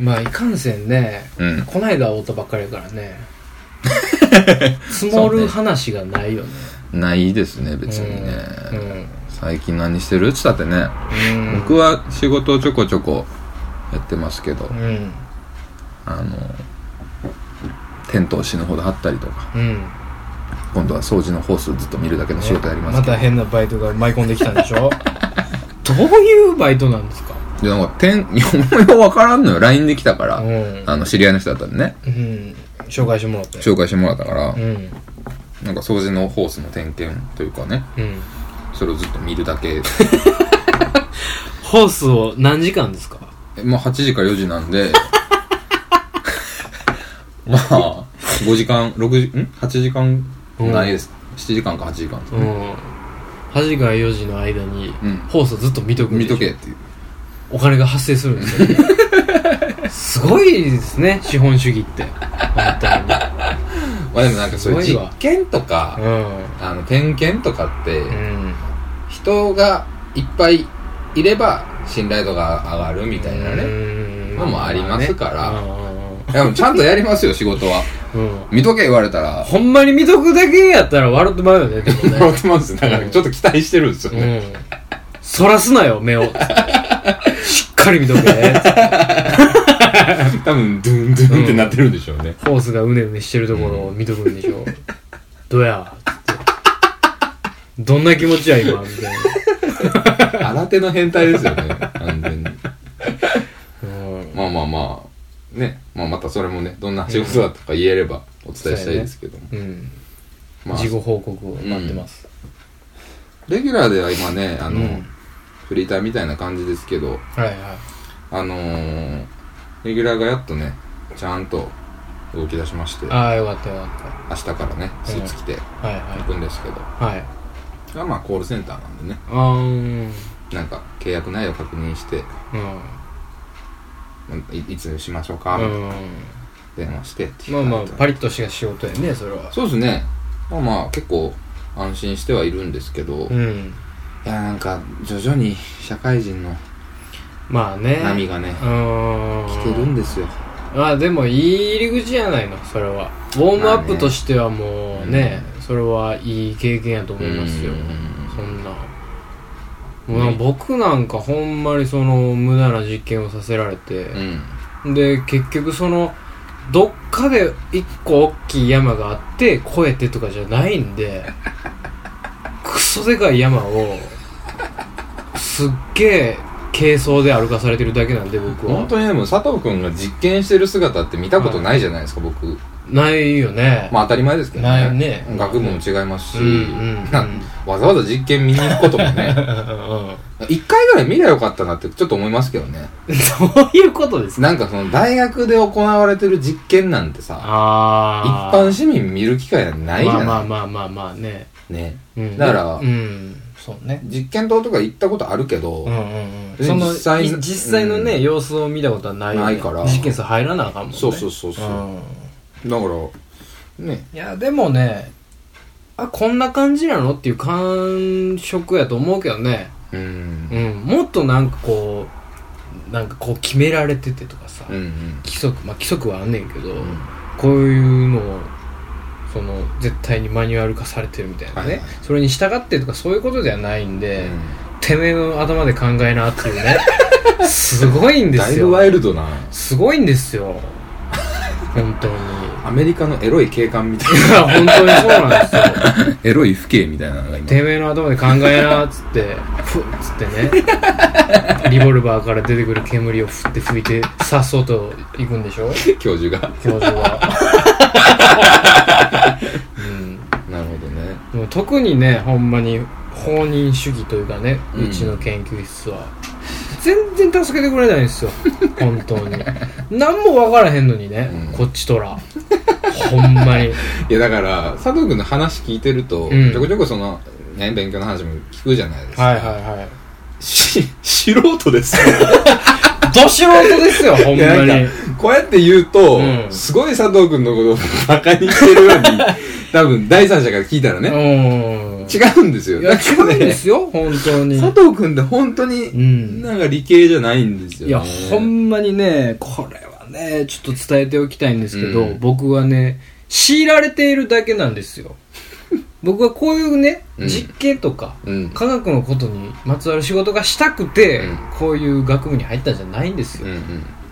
まあいかんせんね、うん。こないだ会うたばっかりやからね。積もる話がないよね。ないですね別にね、うん。最近何してる？っつったってね、うん。僕は仕事をちょこちょこやってますけど、うん。あのテントを死ぬほど張ったりとか。うん。今度は掃除のホースをずっと見るだけの仕事やりますけど、また変なバイトが舞い込んできたんでしょ？どういうバイトなんですか？でなんかてんようわからんのよ。LINE で来たから、うん。あの知り合いの人だったんでね。うん。紹介してもらって。紹介してもらったから、うん。なんか掃除のホースの点検というかね。うん。それをずっと見るだけ。ホースを何時間ですか？えまあ8時か4時なんで。まあ5時間6時ん？8時間ないです、7時間か8時間ですね、うん。8時から4時の間にうん。ホースをずっと見とく見とけっていうお金が発生するんですよ。すごいですね資本主義って。本当に。まあでもなんかそういう実験とか、うん。あの点検とかって、うん。人がいっぱいいれば信頼度が上がるみたいなね、ねのもありますから。うんいやもうちゃんとやりますよ仕事は。うん。見とけ言われたら。ほんまに見とくだけやったら笑ってまうよねでもね。笑ってますだからちょっと期待してるんですよね、うん。そらすなよ目をかり見とけ 多分ドゥンドゥンってなってるんでしょうね、ホースがうねうねしてるところを見とくんでしょどうや？つって。どんな気持ちや今？みたいな。新手の変態ですよね。完全に。うん。まあまあまあ。ね、まあ、またそれもねどんな仕事だったか言えればお伝えしたいですけども、うん。まあ。事後報告を待ってます。レギュラーでは今ねあの、うんフリーターみたいな感じですけどはいはいあのー、レギュラーがやっとねちゃんと動き出しましてああよかったよかっ明日からねスーツ着て行くんですけど、いはい。まあまあコールセンターなんでね。あなんか契約内容確認していいつしましょうかみたいな。うん。電話してっていまあまあパリッとした仕事やねそれは。そうですね。まあまあ結構安心してはいるんですけど、いうんやなんか徐々に社会人のまあね。波がねうん。来てるんですよ。まあでもいい入り口じゃないのそれは。ウォームアップとしてはもうね、それはいい経験やと思いますよ。うんそんな。もう僕なんかほんまにその無駄な実験をさせられて、うん。で結局そのどっかで一個大きい山があって越えてとかじゃないんで クソでかい山をすっげえ軽装で歩かされてるだけなんで僕は。本当にでも佐藤君が実験してる姿って見たことないじゃないですか、僕。ないよね。まあ当たり前ですけどね。ね。学部も違いますし、うんうんなわざわざ実験見に行くこともね。一回ぐらい見りゃよかったなってちょっと思いますけどね。どういうことですか？なんかその大学で行われてる実験なんてさ一あ般市民見る機会ないじゃない、まあまあまあまあまあね、ね。うん、だからうん。そうね。実験棟とか行ったことあるけど、うんうんうん。でその実際い実際のね、うん。様子を見たことはない。よねないから。実験室入らなあかんもんね。そうそうそうそう、うん。だからね。いやでもねあこんな感じなのっていう感触やと思うけどね。うん。うん。もっとなんかこうなんかこう決められててとかさ、うんうん。規則まあ規則はあんねんけど、ん。こういうのをその絶対にマニュアル化されてるみたいなね、はいはい。それに従ってとかそういうことではないんで、うん。てめえの頭で考えなっていうね。すごいんですよ。だいぶワイルドな。すごいんですよ。本当に。アメリカのエロい警官みたいいや本当にそうなんですよ。な エロい父兄みたいなのが今。てめえの頭で考えなっつってふっつってね。リボルバーから出てくる煙をふって吹いてさっそうと行くんでしょ？教授が。教授は。うんなるほどねもう特にねほんまに放任主義というかね、ううんちの研究室は。全然助けてくれないんですよ。本当に。何も分からへんのにね、うん。こっちとら。ほんまに。いやだから佐藤君の話聞いてると、うん。ちょこちょこそのね勉強の話も聞くじゃないですか。はいはいはい。し 素人ですよど素人ですよほんいやまになんかこうやって言うと、うん。すごい佐藤君のことをバカにしてるように 多分第三者が聞いたらね、うん。違うんですよいや違うんですよ 本当に。佐藤君って本当に、うん。なんか理系じゃないんですよね。いやほんまにねこれはね、ちょっと伝えておきたいんですけど、うん。僕はね、強いられているだけなんですよ。僕はこういうね、うん実験とか、うん科学のことにまつわる仕事がしたくて、うんこういう学部に入ったんじゃないんですよ。うんうん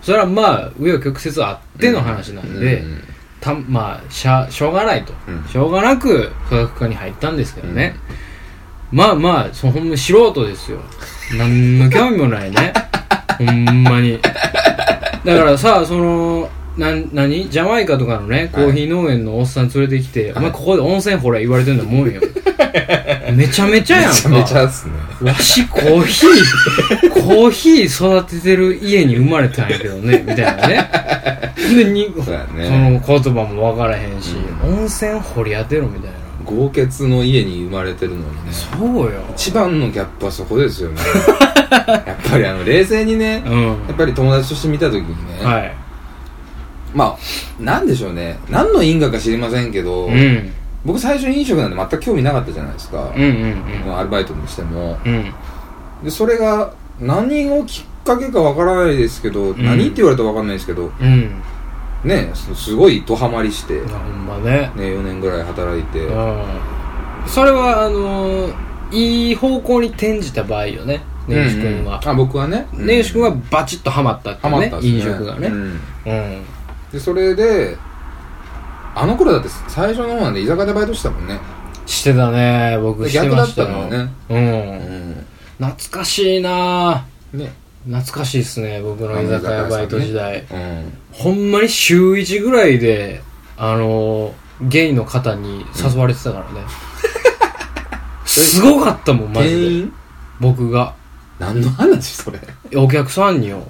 それはまあ、紆余曲折あっての話なんで、うんたまあしゃ、しょうがないと、うんしょうがなく科学科に入ったんですけどね。まあまあ、そのほんま素人ですよ。なんの興味もないね。ほんまに。だからさ、その、なん、何？ジャマイカとかのね、コーヒー農園のおっさん連れてきて、お前ここで温泉掘れ言われてんだもんよ。めちゃめちゃやんか。めちゃめちゃっすねわしコーヒー、コーヒー育ててる家に生まれたんやけどね、みたいなね。でにそねその言葉も分からへんし、温泉掘り当てろみたいな。豪傑の家に生まれてるのにねそうよ。一番のギャップはそこですよね やっぱりあの冷静にねうん。やっぱり友達として見た時にね、はい。まあなんでしょうね何の因果か知りませんけど、うん。僕最初飲食なんで全く興味なかったじゃないですか、うんうんアルバイトにしてもうん。うん。でそれが何をきっかけかわからないですけど、ん何って言われたらわかんないですけどうん。ねすすごいドハマりして、ほんまね。4年ぐらい働いて、うん。それは、あのーいい方向に転じた場合よね、根岸君は。あ僕はね根岸君はバチッとハマったっていうね飲食がね。うんうん。でそれであの頃だって最初の方なんで居酒屋でバイトしてたもんねしてたね、僕してましたよ。逆だったのねう。うんん懐かしいなね懐かしいっすね、僕の居酒屋バイト時代。うんほんまに週1ぐらいで、あのーゲイの方に誘われてたからね。すごかったもん、マジで。僕が。何の話それ？お客さんによ。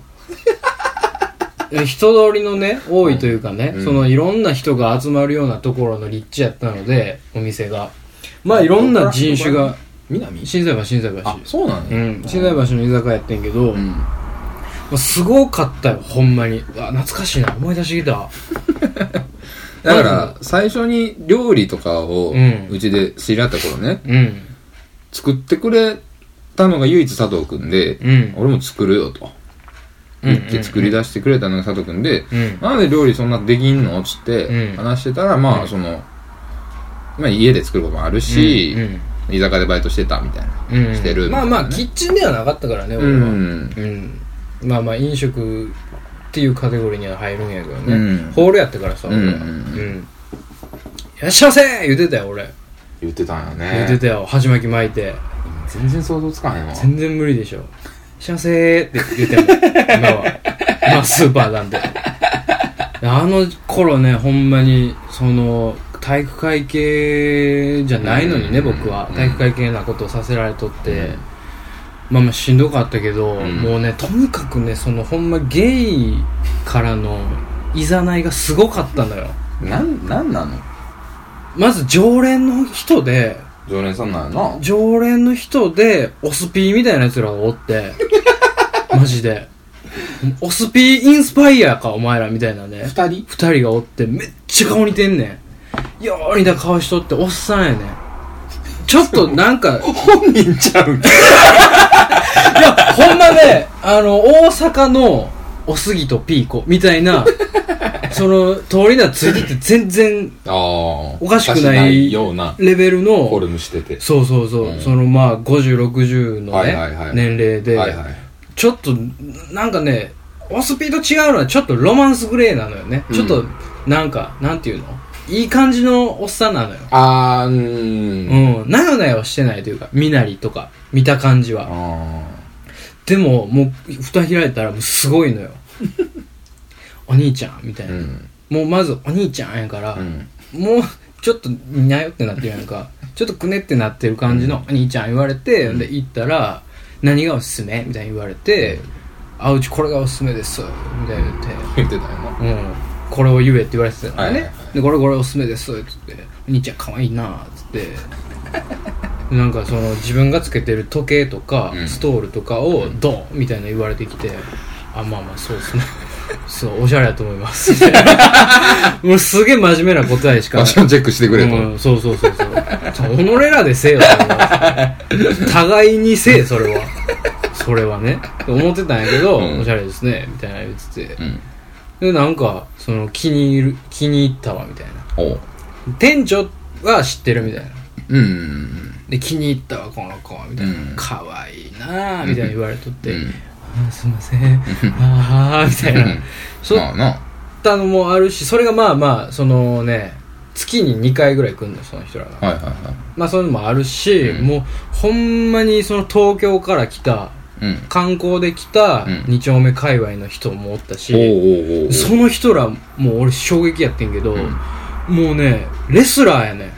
え人通りのね、多いというかね、うんそのいろんな人が集まるようなところの立地やったので、お店が。まあいろんな人種が、南？新西橋、新西橋。あそうなのうん、新西橋の居酒屋やってんけど、うんまあすごかったよ、ほんまに。うわ、懐かしいな、思い出してきた。だから最初に料理とかをうちで知り合った頃ねうん。作ってくれたのが唯一佐藤くんでうん。俺も作るよと言って作り出してくれたのが佐藤くんでうん。なんで料理そんなできんの？つってうん話してたらまうんあそのまあ家で作ることもあるしうん居酒屋でバイトしてたみたいなうんしてるまあまあ、キッチンではなかったからね、俺は。うんうん。まあまあ、飲食っていうカテゴリーには入るんやけどね。うんホールやってからさ。うんうん。いらっしゃいませ言ってたよ、俺。言ってたんよ言ってねたよ、鉢巻き巻いて。全然想像つかへんわ全然無理でしょ。いらっしゃいませって言っても今は。今スーパーなんで。あの頃ね、ほんまに、その、体育会系じゃないのにね、うん僕は。体育会系なことをさせられとって、うんまあまあしんどかったけど、んもうね、とにかくね、そのほんまゲイからのいざないがすごかったのよ。なんなんなの？まず常連の人で、常連さんなんやな 常連の人で、オスピーみたいな奴らがおって、マジで。オスピーインスパイアか、お前ら、みたいなね。二人？二人がおって、めっちゃ顔似てんねん。よう似た顔しとって、おっさんやねん。ちょっと なんか、い本人ちゃうんかや、ほんまね、あの、大阪のおすぎとピーコみたいな、その、通りがついてて全然ああおかしくないようなレベルフォの、ルムしてて。そうそうそう、うん。そのまあ、50、60のね、はいはいはい。年齢で、はいはい。ちょっと、なんかね、オスピーと違うのはちょっとロマンスグレーなのよね。うん。ちょっと、なんか、なんていうの？いい感じのおっさんなのよ。あーううん。ん。なよなよしてないというか、身なりとか、見た感じは。あでも、もう、蓋開いたらもうすごいのよ。お兄ちゃんみたいな。うんもうまずお兄ちゃんやから、うんもう、ちょっと、にゃよってなってるやんか。ちょっとくねってなってる感じのお兄ちゃん言われて、うんで、行ったら、何がおすすめ？みたいに言われて、あ、うちこれがおすすめです。みたいな言って、言ってたよなうん。これを言えって言われてたからね。はいはいはいで、これこれおすすめです。つって、お兄ちゃん可愛いなつって。なんかその自分がつけてる時計とか、うんストールとかをドンみたいな言われてきて、あ、まあまあそうですね。そう、おしゃれだと思います。みたいなもうすげえ真面目な答えしかファッ。ションチェックしてくれとうん、そうそうそうそう。己らでせえよ、それは。互いにせえ、それは。それはね。思ってたんやけど、うんおしゃれですね、みたいな言ってて。うんでなんかその気に入る気に入ったわみたいなおう店長は知ってるみたいなうんで気に入ったわこの子みたいな、うん。可愛いなあみたいな言われとって、うん。あすいません。ああみたいな。そっまあな。たのもあるしそれがまあまあそのね月に2回ぐらい来るのその人らが、はいはいはまあそういうのもあるし、うん。もうほんまにその東京から来たいうん。観光で来たうん。二丁目界隈の人もおったし、おうおうおうおう。その人らもう俺衝撃やってんけど、うん。もうねレスラーやねん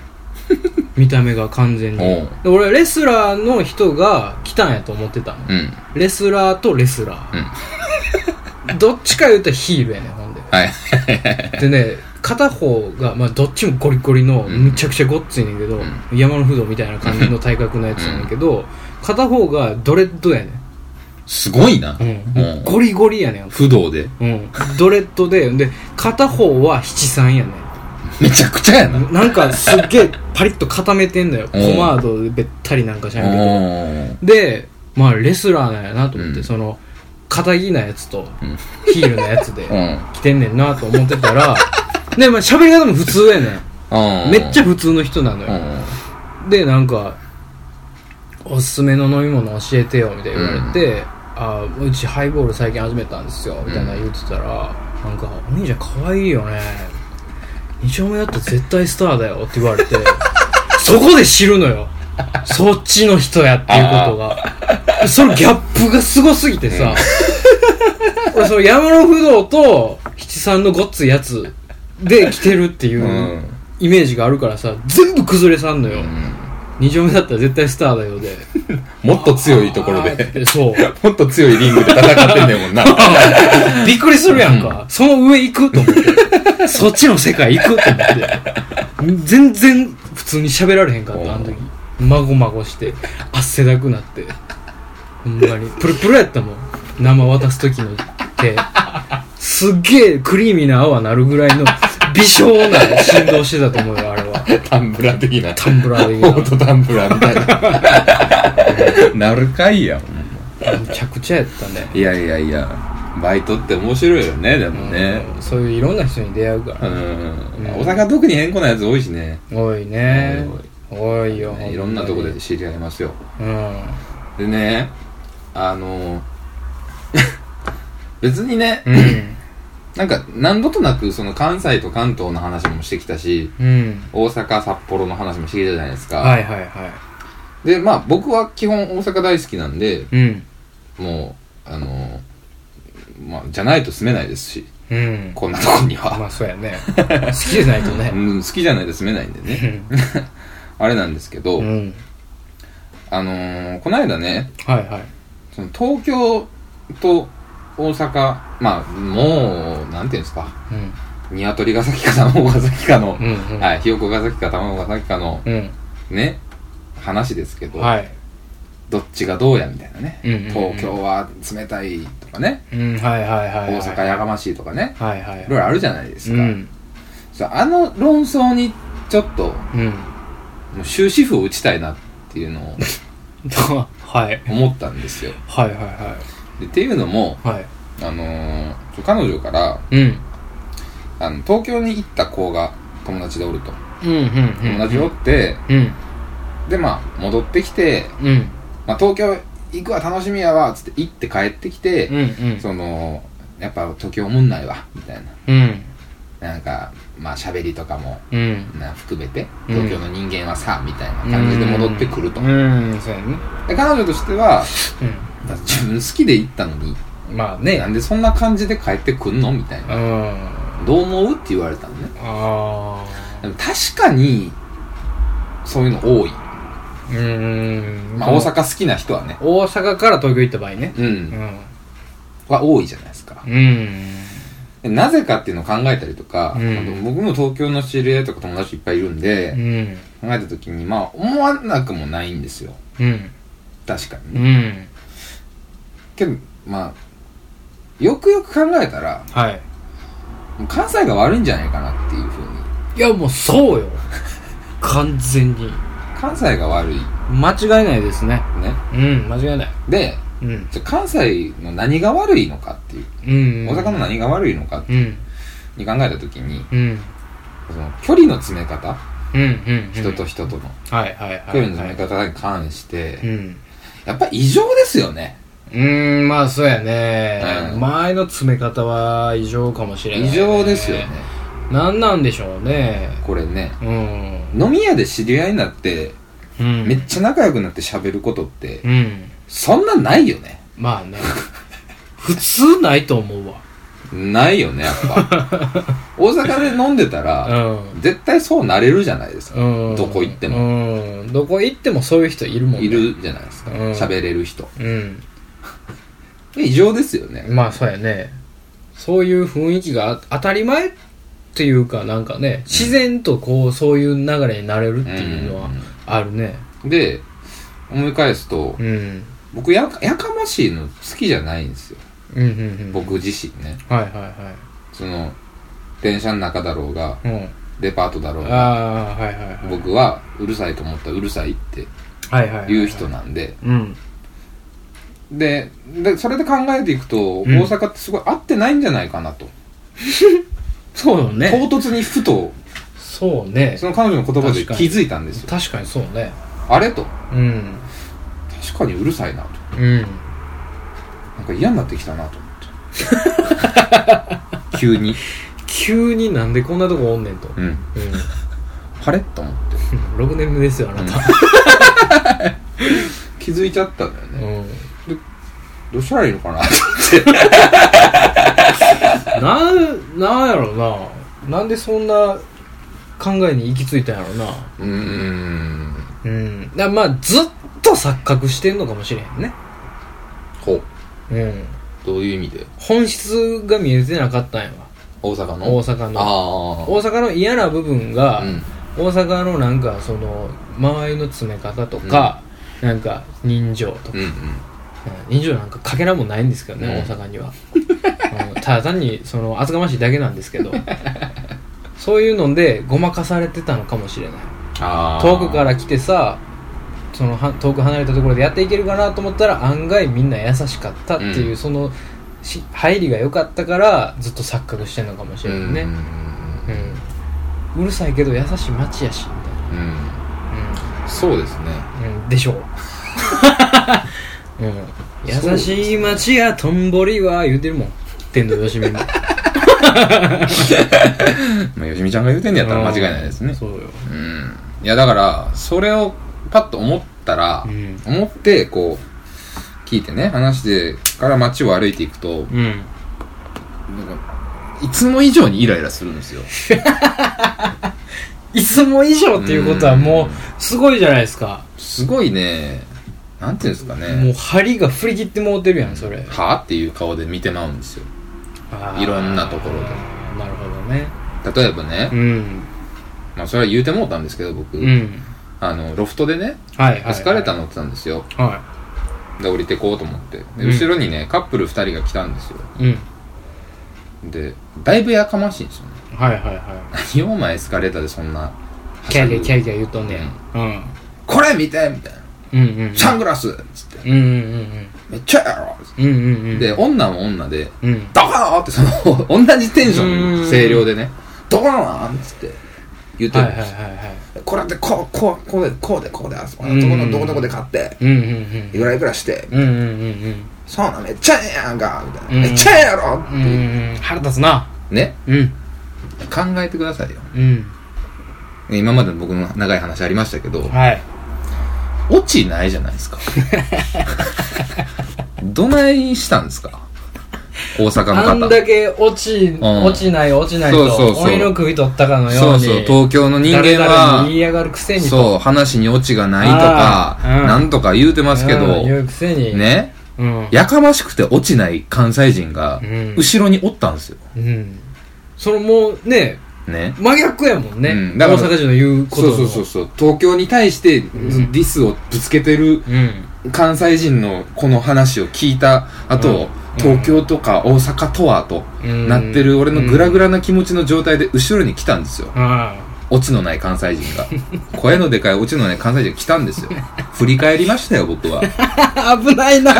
見た目が完全に。おう。で俺レスラーの人が来たんやと思ってたの。うん。レスラーとレスラー、どっちか言うたらヒールやねんほんで。はい。でね片方が、まあ、どっちもゴリゴリのうん。むちゃくちゃごっついねんけど、山の不動みたいな感じの体格のやつやねんけど、片方がドレッドやねすごいな、ん、うん、もうゴリゴリやねん。不動で。うん、ドレッドでで片方は七三やねめちゃくちゃやな。んなんかすっげえパリッと固めてんのよ。ポうん。マードでべったりなんかしらんけどおでまあレスラーなんやなと思って、うん。その肩着なやつとうん。ヒールのやつで うん。来てんねんなと思ってたらでまあ喋り方も普通やねん。うん。めっちゃ普通の人なのうよ、ん。でなんか「おすすめの飲み物教えてよ」みたいな言われて「あうちハイボール最近始めたんですよ」みたいな言ってたら、なんか「お兄ちゃん可愛いよね二丁目だったら絶対スターだよ」って言われて そこで知るのよ。そっちの人やっていうことが。そのギャップがすごすぎてさ、俺その山の不動と七三のごっついやつで来てるっていううん。イメージがあるからさ全部崩れさんのよ、二丁目だったら絶対スターだよで。もっと強いところで、てそう。もっと強いリングで戦ってんねんもんな。びっくりするやんか、その上行くと思ってそっちの世界行くと思って。全然普通に喋られへんかったあの時。まごまごして汗だくなって。ほんまに。プルプルやったもん。生渡す時の手すっげえクリーミーな泡なるぐらいの微小な振動してたと思うよあれは。タンブラー的な。タンブラー的な。オートタンブラーみたいな。なるかいやん。めちゃくちゃやったね。いやいやいや、バイトって面白いよね、でもね。うん。そういういろんな人に出会うかうら、ん。大阪特に変更なやつ多いしね。多いね。多いよ、いろんなとこで知り合いますよ。うん。でね、あの、別にね、うん。なんか何度となくその関西と関東の話もしてきたし、うん。大阪、札幌の話もしてきたじゃないですか。はいはいはい。で、まあ僕は基本大阪大好きなんで、うん。もう、あの、まあ、じゃないと住めないですし、うん。こんなとこには。まあそうやね。好きじゃないとね。うん、好きじゃないと住めないんでね。あれなんですけど、うん。あのーこの間ね、はいはい。その東京と大阪、まあ、もう、なんていうんですか、うん。鶏が先か卵が先かの、うんうん。はい、ひよこが先か卵が先かの、うん。ね、話ですけど、はいどっちがどうやみたいなね、うんうんうん。東京は冷たいとかね、うんはいはいはいはい。大阪やがましいとかね、はいはいい。ろいろあるじゃないですか。うん。そうあの論争にちょっと、もうん。う終止符を打ちたいなっていうのを はい。思ったんですよ。はいはいはでっていうのも、いはい。あのーちょ彼女から、うん。あの、東京に行った子が友達でおると。うんうんうん。友達おって、うん。で、まあ、戻ってきて、うんまあ、東京行くわ、楽しみやわ、つって行って帰ってきて、うんうん。その、やっぱ東京おもんないわ、みたいうん。な。なんか、まあ、喋りとかも、うん。な含めて、うん。東京の人間はさ、みたいな感じで戻ってくると。うん。そうやね。で、彼女としては、うだって自分好きで行ったのに、んまあね。なんでそんな感じで帰ってくんの？みたいな。うん。どう思う？って言われたのね。あでも確かに、そういうの多い。あうんまあ、大阪好きな人はね。大阪から東京行った場合ねう。うんんは多いじゃないですか。うんでなぜかっていうのを考えたりとか、うん僕も東京の知り合いとか友達いっぱいいるんで、うん考えた時に、まあ、思わなくもないんですよ。うん確かうに。んけど、まあ、よくよく考えたら、はい関西が悪いんじゃないかなっていうふうに。いやもうそうよ 完全に関西が悪い。間違いないですね。ね。うん間違いない。で、うん。じゃあ関西の何が悪いのかっていう、うん。大阪の何が悪いのかう。ん。に考えた時にうん。その距離の詰め方？うんうん人と人との。はいはいはい距離の詰め方に関して、うん。やっぱ異常ですよね。うーんまあそうやね、うん。前の詰め方は異常かもしれない、異常ですよね何なんでしょうね。これね。うん。飲み屋で知り合いになってうん。めっちゃ仲良くなって喋ることってうん。そんなないよね。まあね。普通ないと思うわ。ないよねやっぱ。大阪で飲んでたらうん。絶対そうなれるじゃないですか。うん。どこ行っても。うん。どこ行ってもそういう人いるもんね。いるじゃないですか。うん。喋れる人。うん。異常ですよね。まあそうやね。そういう雰囲気があ当たり前っていうかなんかね自然とこうそういう流れになれるっていうのはあるね。で思い返すとうん。僕ややかましいの好きじゃないんですよ。うんうんうん。僕自身ね。はいはいはその電車の中だろうがいうん。デパートだろうがはいはいはい。僕はうるさいと思ったらうるさいって言う人なんで。うん。ででそれで考えていくと、ん。大阪ってすごい合ってないんじゃないかなと そうよね。唐突にふとそうね。その彼女の言葉で気づいたんですよ。確かにそうね。あれと。うん。確かにうるさいなとうん。なんか嫌になってきたなと思って。急に。急になんでこんなとこおんねんと。うん。うん。あれと思って。6年目ですよあなた。気づいちゃったんだようね、んどうしたらいいのかな なんなんやろな。なんでそんな考えに行き着いたんやろな。うーん。うん。だまあずっと錯覚してんのかもしれへんね。ほう。うん。どういう意味で？本質が見えてなかったんやわ。大阪の？大阪の。あ大阪の嫌な部分が、あうん。大阪のなんかその周りの詰め方とか、なんか人情とか、うんうんうん人情なんかかけらもないんですけどね、うん大阪には、うん。ただ単にその厚かましいだけなんですけど そういうのでごまかされてたのかもしれない。遠くから来てさそのは遠く離れたところでやっていけるかなと思ったら案外みんな優しかったっていう、うん。そそのし入りが良かったからずっと錯覚してんのかもしれないね、うん。うるさいけど優しい街やしみうん。うん。たいそうですね。なうん、うん、でしょう、うん、優しい街やとんぼりは言うてるもん。天童よしみも。まあよしみちゃんが言うてんのやったら間違いないですね。そうよ。うん。いやだからそれをパッと思ったら、うん。思ってこう聞いてね話してから街を歩いていくとうん。なんかいつも以上にイライラするんですよ。いつも以上っていうことはもうすごいじゃないですか。すごいねなんていうんですかもうね針が振り切ってもうてるやんそれ。はあっていう顔で見てまうんですよ。いろんなところで。なるほどね。例えばね、うん。まあそれは言うてもうたんですけど僕、うん。あのロフトでねはいエスカレーター乗ってたんですよ。はで降りてこうと思って。後ろにね、カップル2人が来たんですよ。いうん。でだいぶやかましいんですよね。はいはいはい。何をお前エスカレーターでそんな。キャリャキャリャ言うとんねん。うん。これ見てみたいなうんサングラス。っつってうんうんうん。めっちゃやろ。っつっうんうんうん。てで女も女でうん。ドカーンってその 同じテンションうん。声量でね。ドカーンっつって言ってるんです。はいはいはいはい。これでこうこうこうでこうでこうであそこうんのどこのどこどこで買ってうんうんうん。いくらいくらしてうんうんうんそうなんめっちゃええやんかみたいな。うん。めっちゃええやろってうんうんうん。腹立つな。ね。うん。考えてくださいよ。うん。今までの僕の長い話ありましたけどはいオチないじゃないですか どないしたんですか？大阪のあん方だけ落ち、ん落ちない落ちないと、そうそうそう鬼の首取ったかのよに。そううそう東京の人間は言いやがるくせにと。そう話にオチがないとかうんなんとか言うてますけどうん言うくせに。。ねうん。やかましくて落ちない関西人がうん後ろにおったんですようん。それもうね、ね。真逆やもんね。うん。大阪人の言うことの。そうそうそう東京に対してん。ディスをぶつけてるうん。関西人のこの話を聞いた後、うん。東京とか大阪とはとうん。なってる俺のグラグラな気持ちの状態で後ろに来たんですよ、あオチのない関西人が。声のでかいオチのない関西人が来たんですよ。振り返りましたよ、僕は。危ないな。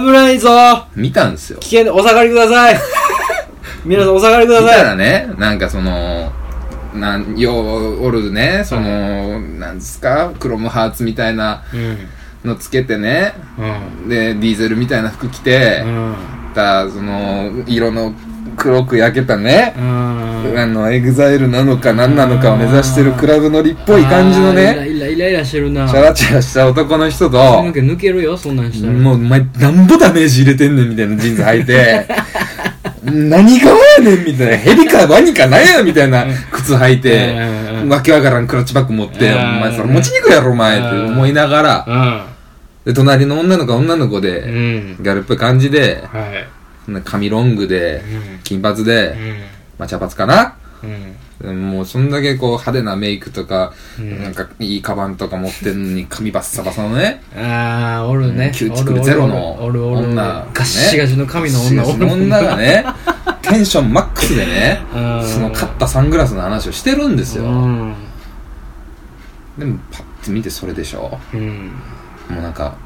危ないぞ。見たんですよ。危険でお下がりください皆さんお下がりください。らね、なんかその、なん、ようおるね、その、なんですか、クロムハーツみたいなうん。のつけてね、うん。で、ディーゼルみたいな服着て、うん。た、その、色の黒く焼けたね、うん。あの、エグザイルなのか何なのかを目指してるクラブ乗りっぽい感じのね、イライライラしてるな。チャラチャラした男の人と、抜けるよそんなんしたら。もう、お前、なんぼダメージ入れてんねんみたいなジーンズ履いて、何がやねんみたいな、ヘビかワニか何やみたいな靴履いて、わけわからんクラッチバッグ持って、うん。お前それ持ちにくいやろお前。って思いながら、うで、隣の女の子は女の子で、ん。ギャルっぽい感じで、はい。髪ロングでう、ん。金髪うで、ん。まあ茶髪かな。うんもうそんだけこう派手なメイクとか、うん。なんかいいカバンとか持ってんのに髪バッサバサのね、ああおるね。キューティクルゼロのおるおる。おる女ガッシガシの髪の女。ガシガシの女がね、テンションマックスでね、うん。その買ったサングラスの話をしてるんですよ。うん。でもパッて見てそれでしょ。うん。もうなんか、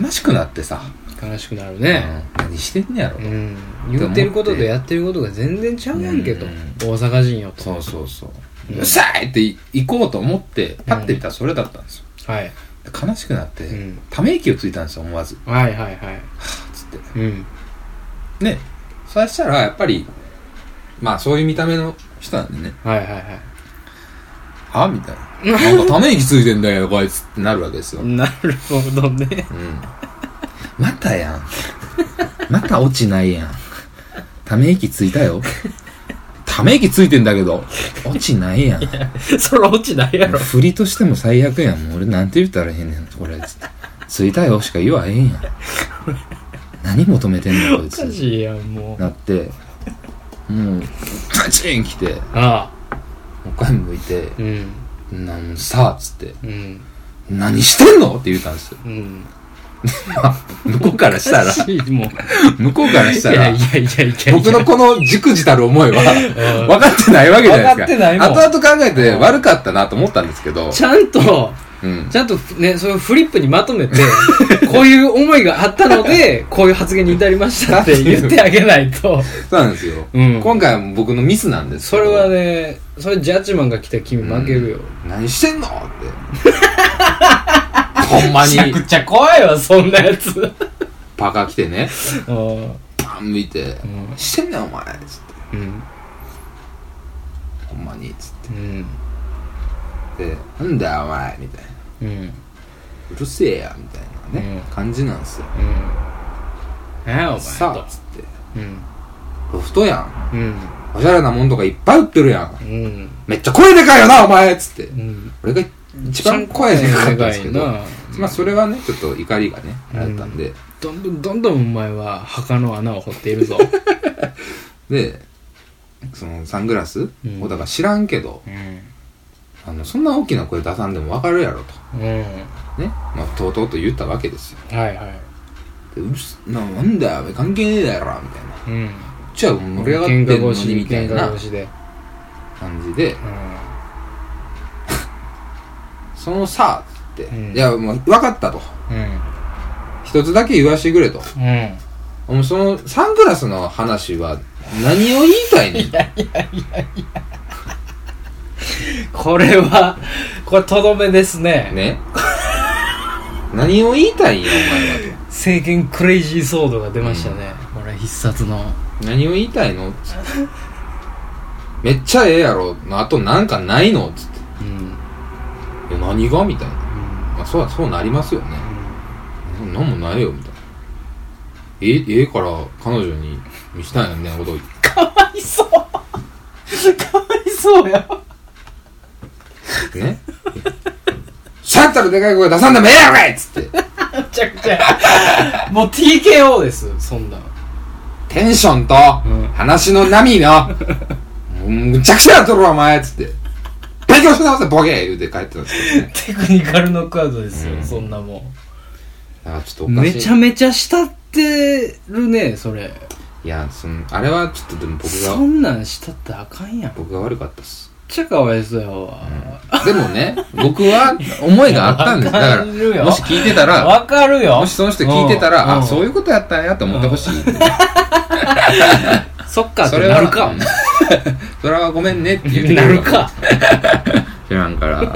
悲しくなってさ、悲しくなるうん。ね何してんねやろ、うん。言ってることとやってることが全然ちゃうやんけと。うん。大阪人よと。そうそうそう。うん。うっさいって行こうと思って、パッて見たらそれだったんですよ。はい。で悲しくなって、うん。ため息をついたんですよ、思わず。はいはいはい。つって。うん。ね、そしたらやっぱり、まあそういう見た目の人なんでね、はいはいはい。はみたいな。なんかため息ついてんだよ、こいつってなるわけですよ。うん。なるほどねまたやん。また落ちないやん。ため息ついたよ。ため息ついてんだけど、落ちないやん。それ落ちないやろ振りとしても最悪やん。もう俺なんて言ったらへんねん、これ。ついたよしか言わへんやん。何求めてんのこいつおか。しいやんもうなって、もう、パチン来て、ああもう一回向いて、うんなんさ、つって、うん何してんの？って言ったんですよ。うん向こうからしたらもう向こうからしたらいやい、やいやいや僕のこの軸じたる思いは、うん分かってないわけじゃないですか。分かってないもん後々考えて悪かったなと思ったんですけど、ちゃんとうん。ちゃんとね、そのフリップにまとめて、こういう思いがあったので、こういう発言に至りましたって言ってあげないと。そうなんですよ。うん今回は僕のミスなんですそれはね、それジャッジマンが来たら君負けるよ。何してんのって。ほんまにめちゃくちゃ怖いわ、そんなやつ。パカ来てね、うんパン向いて、してんねんお前つって。うん。ほんまにつっうん。て。で、なんだよお前みたいな。うん。うるせえやみたいなね、うん感じなんですよ。うお前と。さあ、つって。うん。ロフトやん。うん。おしゃれなもんとかいっぱい売ってるやん。うん。めっちゃ声でかいよな、お前つって。うん。俺が一番声でかかったんですけど、まあそれはね、ちょっと怒りがね、あったんで、どんどんどんどんお前は墓の穴を掘っているぞ。で、そのサングラス？うんをだから知らんけど、うん。あの、そんな大きな声出さんでもわかるやろと。うん。ね？まあ、とうとうと言ったわけですよ。はいはい。でうるすな、なんだよ、関係ねえだろ、みたいな。うん。じゃあ盛り上がってんのに、みたいな。感じで、うそのさ、って、うんいや、もう分かったと。ん。一つだけ言わしてくれと。うん。そのサングラスの話は何を言いたいねん。これは、これとどめですね。ね。何を言いたいんや、お前は政権クレイジーソードが出ましたね。これ必殺の。と。何を言いたいの？めっちゃええやろの後なんかないの？つって。何が？みたいな。まあ、そう、そうなりますよね。なんもないよ、みたいな。ええ、ええから彼女に見したんやんね、ことかわいそう。かわいそうや。ね。さったらでかい声出さんでもええやろかいっつって。めちゃくちゃ。もう TKO です、そんな。テンションとうん、話の波が、もうむちゃくちゃやっとるわ、お前っつって。勉強し直せ、ボケ言うて帰ってたんです。けどね。テクニカルノックアウトです。よ、うんそんなもだからちょっと。めちゃめちゃ慕ってるね、それ。いや、その、あれはちょっとでも僕がそ、んなんしたってあかんやん。僕が悪かったっす。ちゃかわいそうやわ。でもね、僕は思いがあったんです。だから、もし聞いてたら、わかるよ。もしその人聞いてたら、あ、そういうことやったんやって思ってほしい。そっかってそれはなるか。それはごめんねって言ってなるか。知らんから。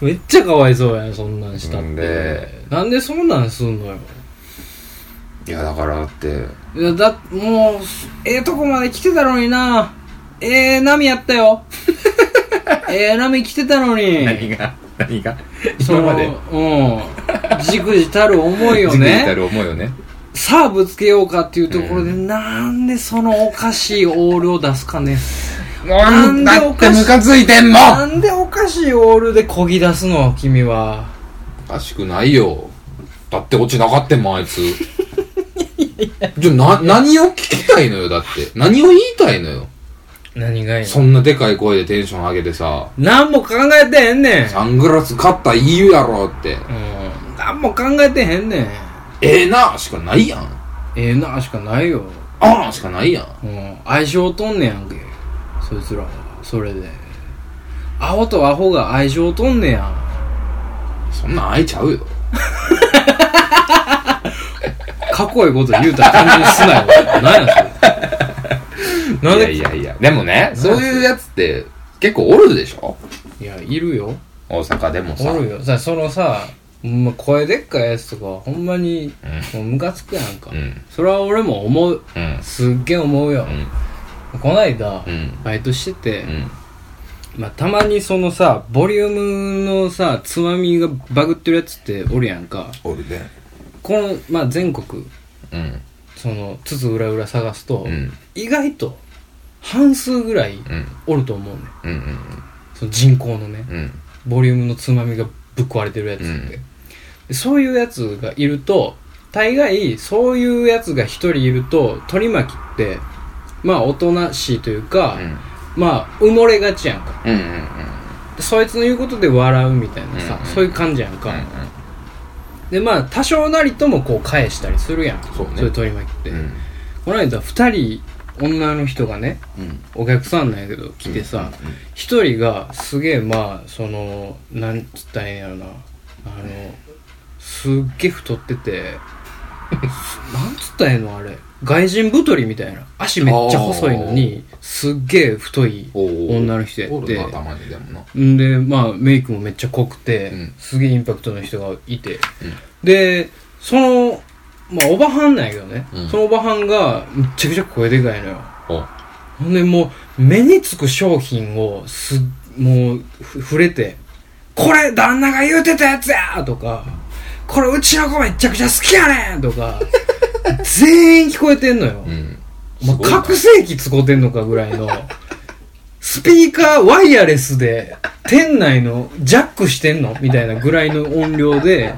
めっちゃかわいそうやん、そんなんしたっんてで。なんでそんなんすんのよ。いや、だからだって、いや、だ、もう、ええとこまで来てたのにな。ええ波やったよ。ええ波来てたのに。が、何が？その今まで、うん。じくじたる思いをじくじたね。る思いをね。さあぶつけようかっていうところで、なんでそのおかしいオールを出すかね。なんでおかしいムカついてんの？なんでおかしいオールでこぎ出すの君は。おかしくないよ。だって落ちなかったもん、あいつ。じゃ、な、何を聞きたいのよ、だって。何を言いたいのよ。何がいいそんなでかい声でテンション上げてさ、何も考えてへんねん。サングラス買ったらいいやろって。うん。何も考えてへんねん。ええなしかないやん。ええなしかないよ。ああしかないやん。うん。相性とんねやんけ。そいつらは。それで。アホとアホが相性とんねやん。そんなん愛ちゃうよ。かっこいいこと言うたら単純にすなよ。何やそれ。なんいやでいやいや。でもね、そういうやつって結構おるでしょ？いや、いるよ。大阪でもさ。おるよ。さ、そのさ、ま声でっかいやつとか、ほんまに、もうムカつくやんか。うん。それは俺も思う。うん。すっげえ思うよ。うん。こないだう、ん。バイトしてて、うん。まあ、たまにそのさ、ボリュームのさ、つまみがバグってるやつっておるやんか。おるね。この、まあ、全国、うん。その、つつ裏裏探すと、うん。意外と、半数ぐらいうん。おると思うね。うん。うん。その人口のね、うん。ボリュームのつまみがぶっ壊れてるやつって。そういうやつがいると、大概、そういうやつが一人いると、取り巻きって、まあ、おとなしいというか、まあ、埋もれがちやんか。うん。うん。でそいつの言うことで笑うみたいなさ、うんうんそういう感じやんか、うん。でまあ多少なりともこう返したりするやんそうねいう取り巻きって、うん。この間2人女の人がねうん。お客さんなんやけど来てさ一、人がすげえまあそのなんつったらええんやろなあのすっげえ太っててなんつったらええのあれ。外人太りみたいな。足めっちゃ細いのにすっげえ太い女の人やって。でまあ、メイクもめっちゃ濃くて、うん。すげえインパクトの人がいて、で、その、まあ、おばはんなんやけどね、うん。そのおばはんが、めっちゃくちゃ声でかいのよ。お。ほんで、もう、目につく商品を、す、もう、ふ触れて、これ、旦那が言うてたやつやとか、これ、うちの子めっちゃくちゃ好きやねんとか、全員聞こえてんのよ。うん。もうすごいな覚醒器使うてんのかぐらいの、スピーカーワイヤレスで、店内のジャックしてんの？みたいなぐらいの音量で、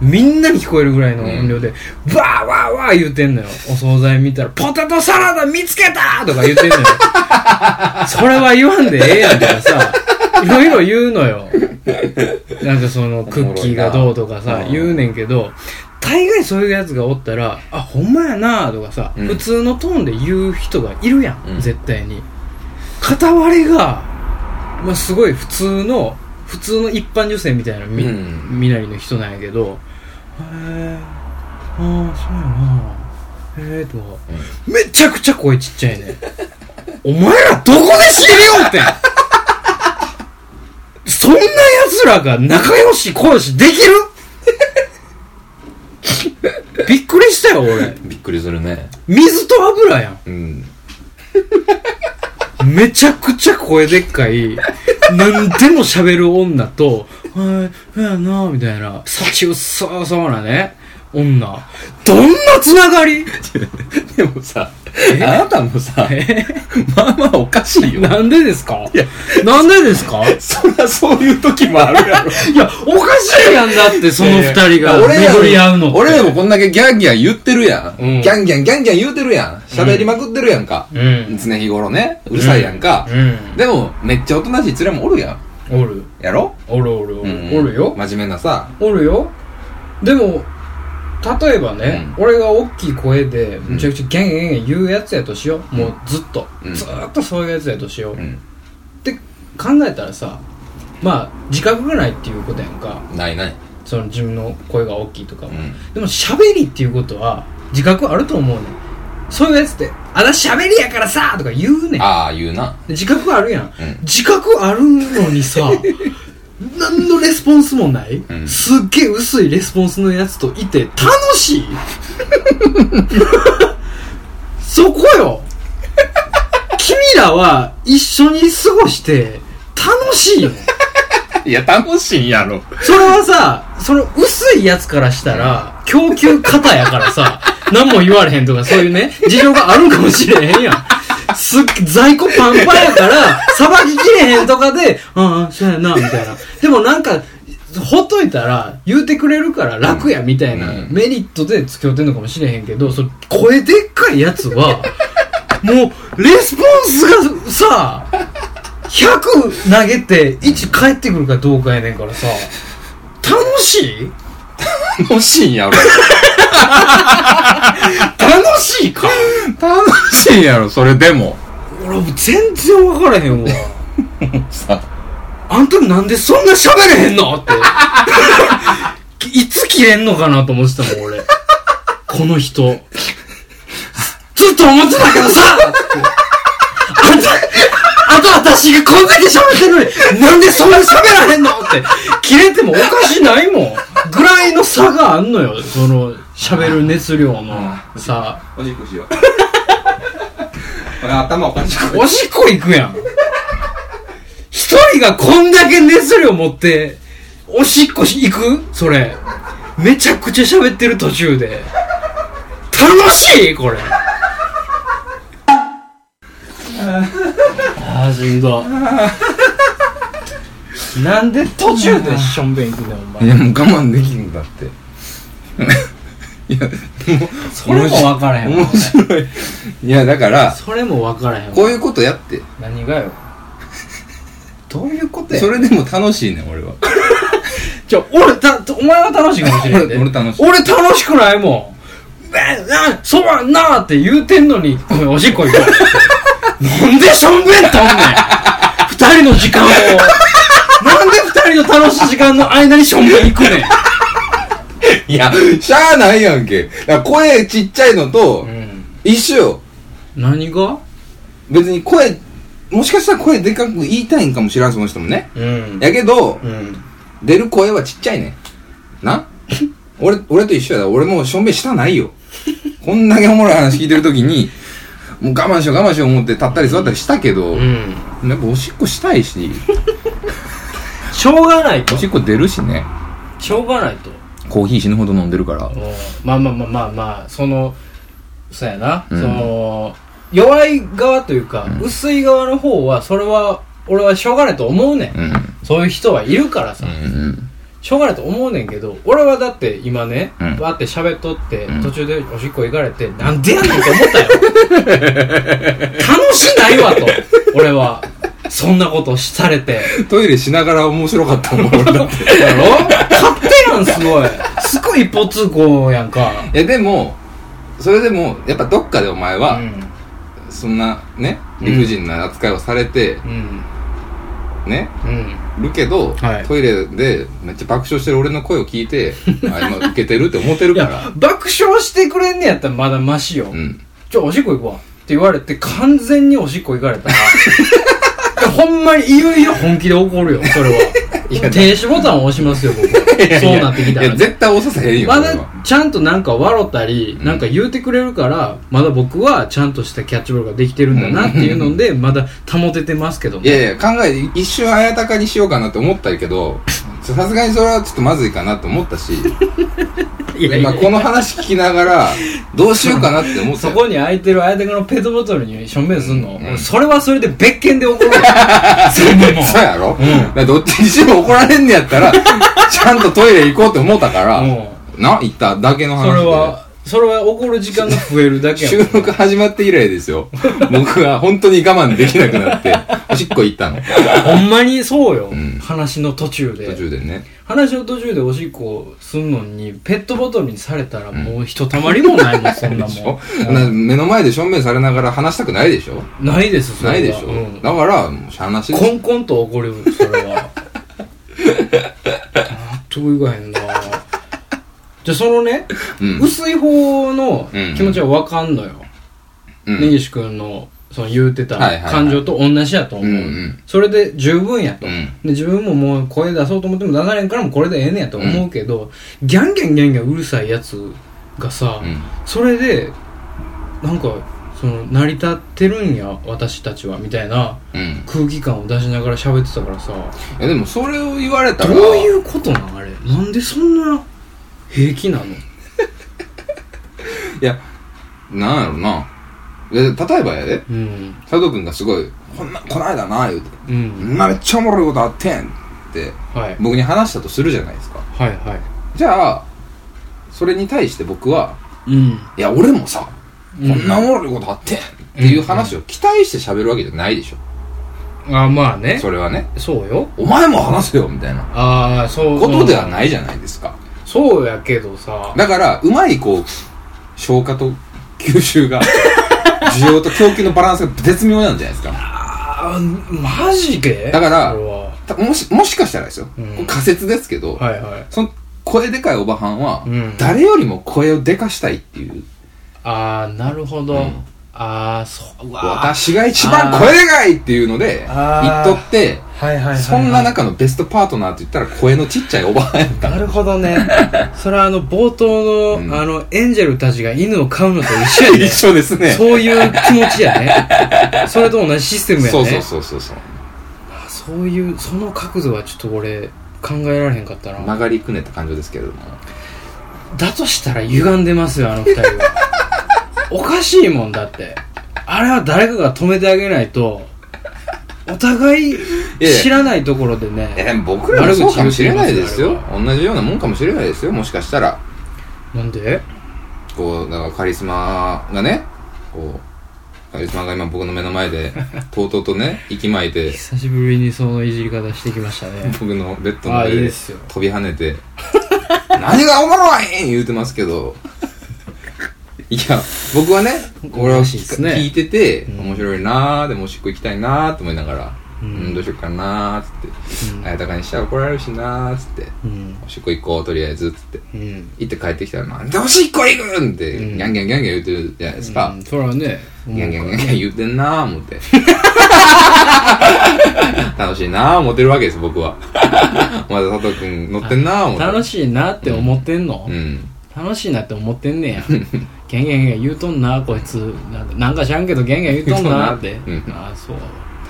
みんなに聞こえるぐらいの音量で、わーわーわー言うてんのよ。お惣菜見たら、ポテトサラダ見つけたとか言うてんのよ。それは言わんでええやんとかさ、いろいろ言うのよ。なんかその、クッキーがどうとかさ、うん言うねんけど、大概そういうやつがおったら、あ、ほんまやなとかさ、うん。普通のトーンで言う人がいるやん、うん。絶対に。片割れが、まあ、すごい普通の、普通の一般女性みたいなみ、うん。身なりの人なんやけど、へえ、ああ、そうやな。へえ、とか、めちゃくちゃ声ちっちゃいね。お前らどこで知りよってんそんな奴らが仲良し小良しできる？びっくりしたよ、俺。びっくりするね。水と油やん。うん。めちゃくちゃ声でっかい、何でも喋る女と、はい、ふやなみたいな、幸うそうそうなね、女。どんなつながり？でもさ、あなたもさ、まあまあおかしいよ。なんでですか？いやなんでですか？そりゃそういう時もあるやろ。いや、おかしいやんだって、その二人が俺らも巡り合うのって。俺らもこんだけギャンギャン言ってるやん。うんギャンギャンギャンギャン言うてるやん。喋りまくってるやんか。うん。常日頃ね。うるさいやんか。うん。でも、めっちゃおとなしい連れもおるやん。おる。やろ？おるおるおる。うんおるよ。真面目なさ。おるよ。でも、例えばね、俺が大きい声で、んむちゃくちゃギャンギャンギャン言うやつやとしよう。もうずっと。うんずーっとそういうやつやとしよう。うん。って考えたらさまあ自覚がないっていうことやんかないない。その自分の声が大きいとかも、うん。でも喋りっていうことは自覚あると思うねんそういうやつって「あら喋りやからさ!」とか言うねんああ、言うな。で自覚あるやん、うん自覚あるのにさ 何のレスポンスもない、うん。すっげえ薄いレスポンスのやつといて楽しい。そこよ。君らは一緒に過ごして楽しいよ いや、楽しいんやろ。それはさ、その薄いやつからしたら、供給型やからさ、何も言われへんとかそういうね、事情があるんかもしれへんやん。す在庫パンパンやから、さばききれへんとかで、ああ、そうやな、みたいな。でもなんか、ほっといたら、言うてくれるから楽や、みたいなうんメリットで付き合ってんのかもしれへんけど、その声でっかいやつは、もう、レスポンスがさ、100投げて1返ってくるかどうかやねんからさ、楽しい？楽しいんやろ。楽しいか？んやろ、それでも。俺全然分からへんわ。さ、あんたなんでそんな喋れへんの？って。いつ切れんのかなと思ってたもん、俺。この人。ずっと思ってたけどさあんた、あと私がこんだけ喋ってるのに、なんでそんな喋らへんの？って。切れてもおかしないもん。ぐらいの差があんのよ。その、喋る熱量のさ。おしっこしよう。俺頭おかしくおしっこ行くやん。一人がこんだけ熱量持って、おしっこし行く？それ。めちゃくちゃ喋ってる途中で。楽しい？これ。ああ、しんど。なんで途中でしょんべん行くねん、お前。いや、もう我慢できんだって。いや、それも分からへんわ面。白い。いや、だから、それも分からへんわ。こういうことやって。何がよ？どういうことや？それでも楽しいねん、俺は。じゃ俺た、お前は楽しいかもしれんで。俺俺楽しい俺楽しくないもん。え、な、そうやんなって言うてんのに、ごめんおしっこ行こう。なんでしょんべんとんねん。二人の時間を。なんで二人の楽しい時間の間にしょんべん行くねん。いや、しゃあないやんけ。だから声ちっちゃいのとう、ん。一緒よ。何が？別に声、もしかしたら声でかく言いたいんかもしれん、その人もね。うん。やけど、うん。出る声はちっちゃいねん。な？俺、俺と一緒やだ。俺もうしょんべんしたないよ。こんだけおもろい話聞いてるときに、もう我慢しよう我慢しよう思って立ったり座ったりしたけど、うん。やっぱおしっこしたいし、しょうがないとお。しっこ出るしね。しょうがないと。コーヒー死ぬほど飲んでるから。うん。まあまあまあまあまあそのそうやな、うん。その弱い側というか、うん。薄い側の方はそれは俺はしょうがないと思うねん、うん。そういう人はいるからさ、うん。しょうがないと思うねんけど俺はだって今ね、うん。バーって喋っとって、うん。途中でおしっこ行かれてなんでやねんと思ったよ。楽しないわと俺は。そんなことされて。トイレしながら面白かったもん、俺だって。やろ？勝手やんすごいすごい一方通行やんかいや、でも、それでも、やっぱどっかでお前は、うんそんなね、理不尽な扱いをされて、うんね、うんるけど、はいトイレでめっちゃ爆笑してる俺の声を聞いて、あ、今受けてるって思ってるから。、爆笑してくれんねやったらまだマシよ。うん。ちょ、おしっこ行くわ。って言われて、完全におしっこ行かれた ら、ほんまにいよいよ本気で怒るよ、それは。停止ボタンを押しますよ、僕は。そうなってきたいや、らね。絶対押させへんよ。まだちゃんとなんか笑ったり、うんなんか言うてくれるから、まだ僕はちゃんとしたキャッチボールができてるんだなっていうので、まだ保ててますけどいやいや、考えて、一瞬あやたかにしようかなって思ったけど、さすがにそれはちょっとまずいかなって思ったし、今この話聞きながら、どうしようかなって思ったよ。そこに空いてる相手のペットボトルにしょんべんすんの、うん。それはそれで別件で怒るよ。そんなもんそうやろ、どっちにしろ怒られんねやったら、ちゃんとトイレ行こうって思ったから、う。んな、行っただけの話そで。れは、それは怒る時間が増えるだけやもん 収録始まって以来ですよ。僕は本当に我慢できなくなって、おしっこ行ったの。ほんまにそうよ。うん話の途中で。途中でね。話の途中でおしっこすんのに、ペットボトルにされたらもうひとたまりもないもん、そんなでしもょ？ん。な目の前で正面されながら話したくないでしょ？ないです、それはないでしょ、うんだから、もうしゃあなしですコンコンと怒る、それは。納得いかへんなじゃあそのね、うん。薄い方のうん気持ちはわかんのよ。うん根岸君の、その言うてたはいはいはい感情と同じやと思う。うんうんそれで十分やと。うんで自分ももう声出そうと思っても出されんからもうこれでええねやと思うけど、ギャンギャンギャンギャンうるさいやつがさ、うん。それで、なんか、その、成り立ってるんや、私たちは、みたいなうん。空気感を出しながら喋ってたからさ、いやでもそれを言われたどら、ういうことなんあれ？なんでそんな平気なの？いや、なんやろな。で例えばやで、うん。佐藤くんがすごい、こんな、こないだな、言うて、う。んめっちゃおもろいことあってんって、はい。僕に話したとするじゃないですか。はいはい。じゃあ、それに対して僕は、うん。いや、俺もさ、こんなおもろいことあってんっていう話を期待して喋るわけじゃないでしょ。あ、まあね。それはね。そうよ。お前も話せよ、みたいなああ、そう。ことではないじゃないですか。そうやけどさ。だから、うまい、こう、消化と吸収が、需要と供給のバランスが絶妙なんじゃないですか。あーマジで？だからもし、もしかしたらですよ。うん仮説ですけど、はいはい。その声でかいおばはんは、うん誰よりも声をでかしたいっていう。ああ、なるほど。うんああ、そう、私が一番声でかいっていうので、言っとって、はいはいはいはい。そんな中のベストパートナーって言ったら声のちっちゃいおばはんやった。なるほどね。それはあの、冒頭の、うんあの、エンジェルたちが犬を飼うのと一緒やね。一緒ですね。そういう気持ちやね。それと同じシステムやね。そうそうそうそうそう。あそういう、その角度はちょっと俺、考えられへんかったな。曲がりくねった感情ですけれども。だとしたら歪んでますよ、あの二人は。おかしいもんだって。あれは誰かが止めてあげないと、お互い知らないところでね。え、僕らもそうかもしれないですよ。同じようなもんかもしれないですよ。もしかしたら。なんで？こう、だからカリスマがね、こう、カリスマが今僕の目の前で、とうとうとね、息巻いて、久しぶりにそのいじり方してきましたね。僕のベッドのあ上で飛び跳ねて、何がおもろいん言うてますけど、いや、僕はね、これをらしいですね聞いてて、うん面白いなーでもおしっこ行きたいなーと思いながら、ううんん、どうしようかなーつって、うんあやたかにしたら怒られるしなーつって、うん。おしっこ行こう、とりあえず、つって。うん。行って帰ってきたら、なんでおしっこ行くんって、ギうんャンギャンギャンギャン言うてるじゃないですか。うんそれはね、ギャンギャンギャンギャン言うてんなー思って。楽しいなー思ってるわけです、僕は。まだ佐藤くん乗ってんなー思って。楽しいなって思ってんの、うん。楽しいなって思ってんねや。ギャンギャンギャン言うとんな、こいつ。なんかなんか知らんけどギャンギャン言うとんなって。ああ、そう。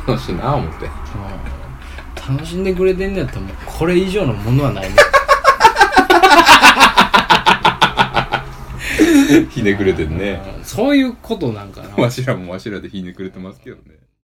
楽しいなー思って。うん楽しんでくれてんねやったらもうこれ以上のものはないね。ひねくれてんね。うんそういうことなんかな。わしらもわしらでひねくれてますけどね。